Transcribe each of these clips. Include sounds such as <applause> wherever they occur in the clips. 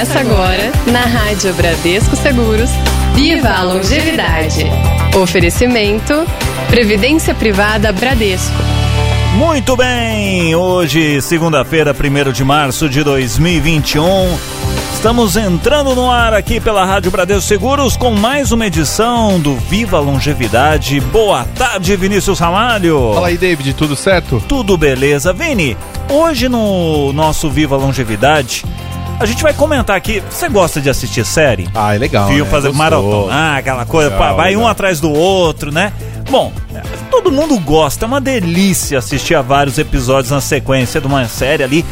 Começa agora na Rádio Bradesco Seguros. Viva a longevidade. Oferecimento Previdência Privada Bradesco. Muito bem, hoje, segunda-feira, 1 de março de 2021. Estamos entrando no ar aqui pela Rádio Bradesco Seguros com mais uma edição do Viva a Longevidade. Boa tarde, Vinícius Ramalho. Fala aí, David, tudo certo? Tudo beleza. Vini, hoje no nosso Viva a Longevidade, a gente vai comentar aqui. Você gosta de assistir série? Ah, é legal. Viu? né? Fazer Gostou. maratona, ah, aquela coisa, Legal, pá, vai um legal. atrás do outro, né? Bom, todo mundo gosta, é uma delícia assistir a vários episódios na sequência de uma série ali.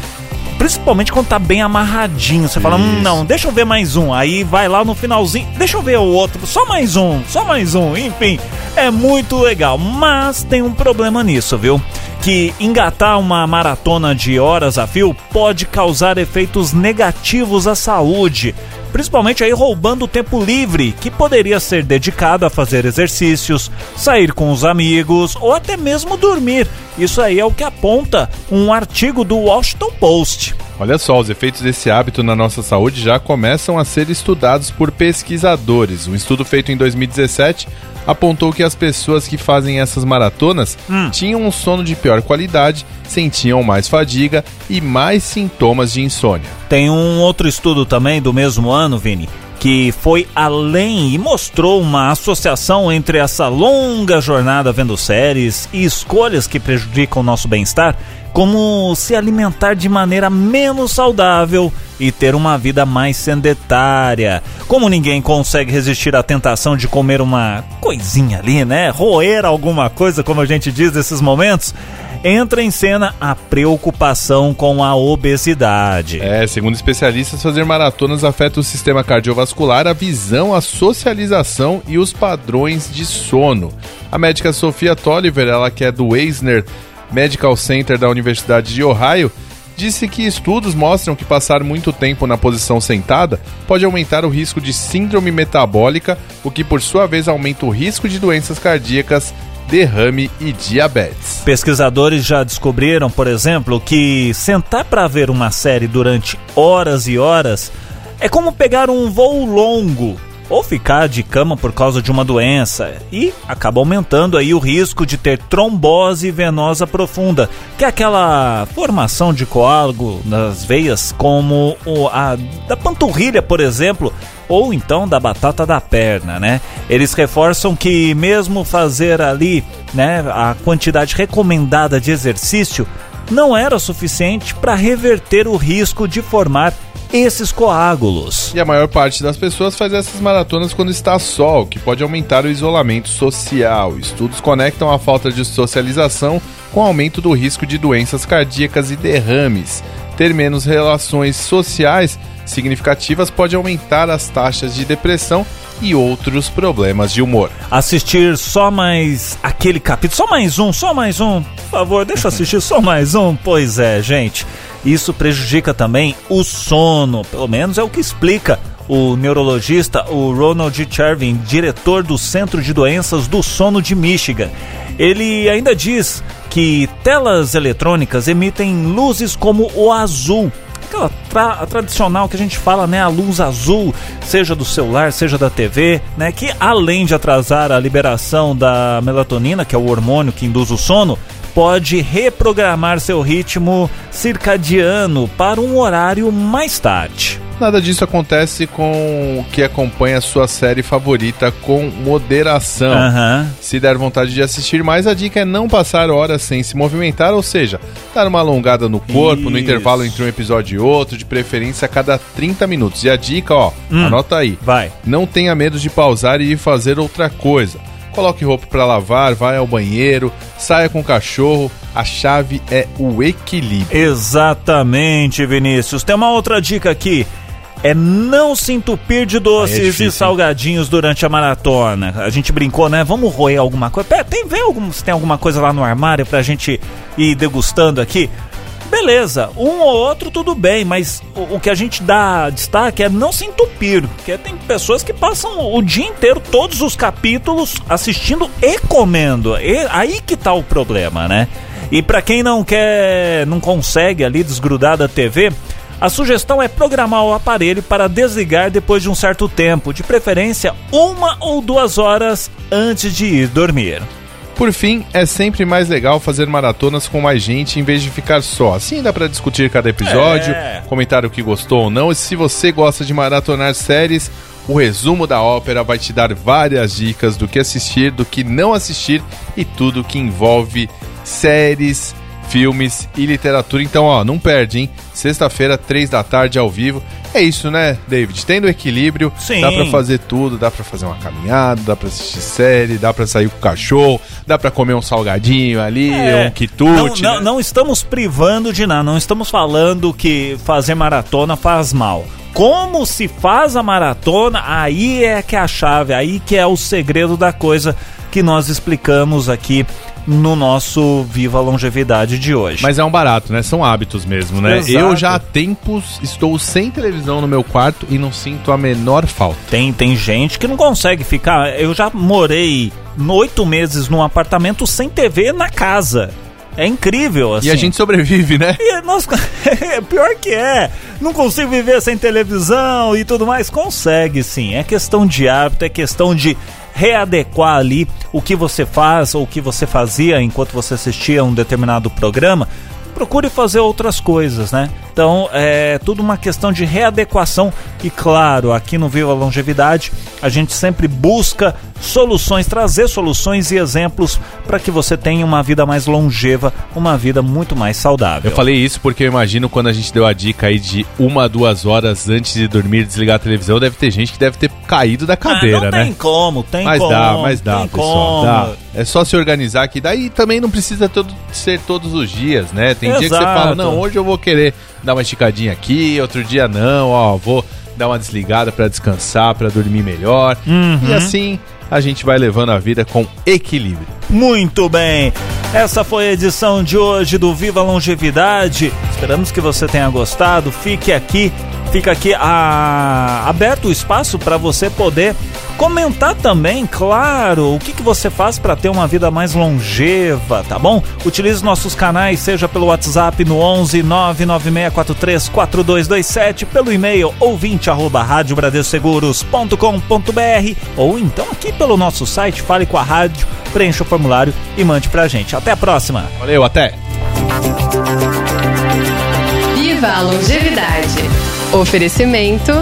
Principalmente quando tá bem amarradinho. Você fala, hum, Isso. não, deixa eu ver mais um. Aí vai lá no finalzinho, deixa eu ver o outro. Só mais um, só mais um. Enfim, é muito legal. Mas tem um problema nisso, viu? Que engatar uma maratona de horas a fio pode causar efeitos negativos à saúde. Principalmente aí roubando o tempo livre, que poderia ser dedicado a fazer exercícios, sair com os amigos ou até mesmo dormir. Isso aí é o que aponta um artigo do Washington Post. Olha só, os efeitos desse hábito na nossa saúde já começam a ser estudados por pesquisadores. Um estudo feito em 2017 apontou que as pessoas que fazem essas maratonas Hum. tinham um sono de pior qualidade, sentiam mais fadiga e mais sintomas de insônia. Tem um outro estudo também do mesmo ano, Vini, que foi além e mostrou uma associação entre essa longa jornada vendo séries e escolhas que prejudicam o nosso bem-estar, como se alimentar de maneira menos saudável e ter uma vida mais sedentária. Como ninguém consegue resistir à tentação de comer uma coisinha ali, né? Roer alguma coisa, como a gente diz nesses momentos, entra em cena a preocupação com a obesidade. É, segundo especialistas, fazer maratonas afeta o sistema cardiovascular, a visão, a socialização e os padrões de sono. A médica Sofia Tolliver, ela que é do Eisner Medical Center da Universidade de Ohio, disse que estudos mostram que passar muito tempo na posição sentada pode aumentar o risco de síndrome metabólica, o que por sua vez aumenta o risco de doenças cardíacas, derrame e diabetes. Pesquisadores já descobriram, por exemplo, que sentar para ver uma série durante horas e horas é como pegar um voo longo ou ficar de cama por causa de uma doença e acaba aumentando aí o risco de ter trombose venosa profunda, que é aquela formação de coágulo nas veias como a da panturrilha, por exemplo, ou então da batata da perna, né? Eles reforçam que mesmo fazer ali, né, a quantidade recomendada de exercício não era suficiente para reverter o risco de formar esses coágulos. E a maior parte das pessoas faz essas maratonas quando está o que pode aumentar o isolamento social. Estudos conectam a falta de socialização com o aumento do risco de doenças cardíacas e derrames. Ter menos relações sociais significativas pode aumentar as taxas de depressão e outros problemas de humor. Assistir só mais aquele capítulo, só mais um, só mais um, por favor, deixa eu assistir só mais um. Pois é, gente, isso prejudica também o sono, pelo menos é o que explica o neurologista, o Ronald Chervin, diretor do Centro de Doenças do Sono de Michigan. Ele ainda diz que telas eletrônicas emitem luzes como o azul, aquela tra- tradicional que a gente fala, né, a luz azul, seja do celular, seja da TV, né, que além de atrasar a liberação da melatonina, que é o hormônio que induz o sono, pode reprogramar seu ritmo circadiano para um horário mais tarde. Nada disso acontece com o que acompanha a sua série favorita com moderação. Se der vontade de assistir mais, a dica é não passar horas sem se movimentar, ou seja, dar uma alongada no corpo no Isso. intervalo entre um episódio e outro, de preferência a cada 30 minutos. E a dica, ó, Hum. anota aí. Vai. Não tenha medo de pausar e ir fazer outra coisa. Coloque roupa para lavar, vai ao banheiro, saia com o cachorro. A chave é o equilíbrio. Exatamente, Vinícius. Tem uma outra dica aqui. É não se entupir de doces é e salgadinhos durante a maratona. A gente brincou, né? Vamos roer alguma coisa. Pera, tem, vê algum, se tem alguma coisa lá no armário pra gente ir degustando aqui. Beleza, um ou outro tudo bem, mas o, o que a gente dá destaque é não se entupir, porque tem pessoas que passam o dia inteiro, todos os capítulos, assistindo e comendo. E, aí que tá o problema, né? E pra quem não quer, não consegue ali desgrudar da TV, A sugestão é programar o aparelho para desligar depois de um certo tempo, de preferência uma ou duas horas antes de ir dormir. Por fim, é sempre mais legal fazer maratonas com mais gente em vez de ficar só. Assim dá para discutir cada episódio, É. comentar o que gostou ou não. E se você gosta de maratonar séries, o resumo da ópera vai te dar várias dicas do que assistir, do que não assistir e tudo que envolve séries, filmes e literatura. Então, ó, não perde, hein? Sexta-feira, três da tarde ao vivo. É isso, né, David? Tendo equilíbrio, Sim. dá pra fazer tudo, dá pra fazer uma caminhada, dá pra assistir série, dá pra sair com o cachorro, dá pra comer um salgadinho ali, É, um quitute. Não, não, né? não estamos privando de nada, não estamos falando que fazer maratona faz mal. Como se faz a maratona, aí é que é a chave, aí que é o segredo da coisa que nós explicamos aqui no nosso Viva a Longevidade de hoje. Mas é um barato, né? São hábitos mesmo, né? Exato. Eu já há tempos estou sem televisão no meu quarto e não sinto a menor falta. Tem, tem gente que não consegue ficar. Eu já morei oito meses num apartamento sem TV na casa. É incrível, assim. E a gente sobrevive, né? E nós, <laughs> pior que é, não consigo viver sem televisão e tudo mais. Consegue sim, é questão de hábito, é questão de readequar ali o que você faz ou o que você fazia enquanto você assistia um determinado programa. Procure fazer outras coisas, né? Então é tudo uma questão de readequação e claro, aqui no Viva a Longevidade a gente sempre busca soluções, trazer soluções e exemplos para que você tenha uma vida mais longeva, uma vida muito mais saudável. Eu falei isso porque eu imagino quando a gente deu a dica aí de uma, duas horas antes de dormir desligar a televisão, deve ter gente que deve ter caído da cadeira, ah, não né? tem como, tem mas como. dá, mas dá, pessoal. Dá. É só se organizar aqui. Daí também não precisa todo, ser todos os dias, né? Tem dia que você Exato. fala, não, hoje eu vou querer dar uma esticadinha aqui, outro dia não, ó, vou dar uma desligada pra descansar, pra dormir melhor. Uhum. E assim a gente vai levando a vida com equilíbrio. Muito bem. Essa foi a edição de hoje do Viva a Longevidade. Esperamos que você tenha gostado. Fique aqui, fica aqui ah, aberto o espaço para você poder comentar também, claro, o que, que você faz para ter uma vida mais longeva, tá bom? Utilize nossos canais, seja pelo WhatsApp no 11 99643 4227, pelo e-mail ouvinte arroba radiobradesseguros.com.br ou então aqui pelo nosso site, fale com a rádio, preencha o formulário e mande pra gente. Até a próxima! Valeu, até! Viva a longevidade. Oferecimento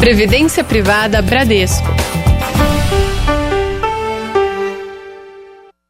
Previdência Privada Bradesco.